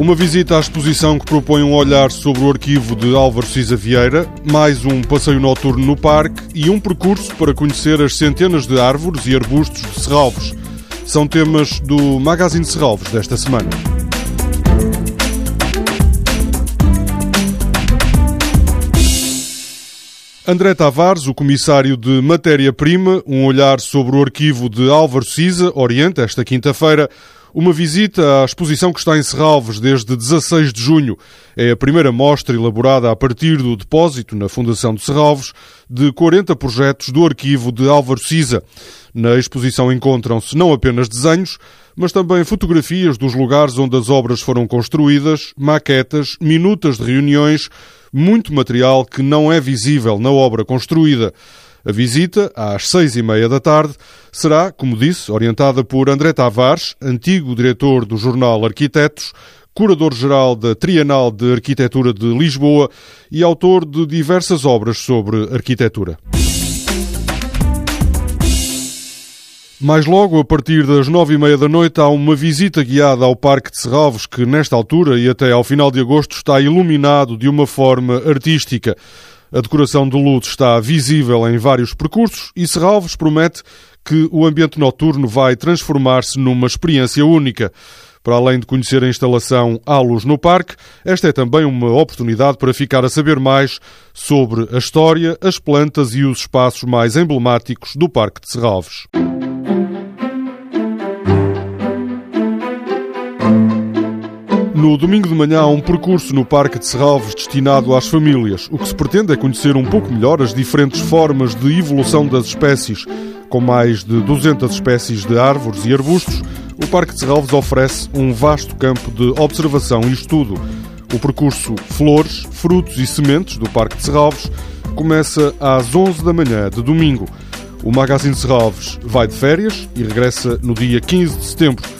Uma visita à exposição que propõe um olhar sobre o arquivo de Álvaro Cisa Vieira, mais um passeio noturno no parque e um percurso para conhecer as centenas de árvores e arbustos de Serralves. São temas do Magazine Serralves desta semana. André Tavares, o comissário de matéria-prima, um olhar sobre o arquivo de Álvaro Cisa, orienta esta quinta-feira uma visita à exposição que está em Serralves desde 16 de junho. É a primeira mostra elaborada a partir do depósito na Fundação de Serralves de 40 projetos do arquivo de Álvaro Cisa. Na exposição encontram-se não apenas desenhos, mas também fotografias dos lugares onde as obras foram construídas, maquetas, minutas de reuniões, muito material que não é visível na obra construída. A visita, às seis e meia da tarde, será, como disse, orientada por André Tavares, antigo diretor do jornal Arquitetos, curador-geral da Trienal de Arquitetura de Lisboa e autor de diversas obras sobre arquitetura. Mais logo, a partir das nove e meia da noite, há uma visita guiada ao Parque de Serralves, que nesta altura e até ao final de agosto está iluminado de uma forma artística. A decoração de luz está visível em vários percursos e Serralves promete que o ambiente noturno vai transformar-se numa experiência única. Para além de conhecer a instalação à luz no parque, esta é também uma oportunidade para ficar a saber mais sobre a história, as plantas e os espaços mais emblemáticos do Parque de Serralves. No domingo de manhã há um percurso no Parque de Serralves destinado às famílias. O que se pretende é conhecer um pouco melhor as diferentes formas de evolução das espécies. Com mais de 200 espécies de árvores e arbustos, o Parque de Serralves oferece um vasto campo de observação e estudo. O percurso Flores, Frutos e Sementes do Parque de Serralves começa às 11 da manhã de domingo. O Magazine Serralves vai de férias e regressa no dia 15 de setembro.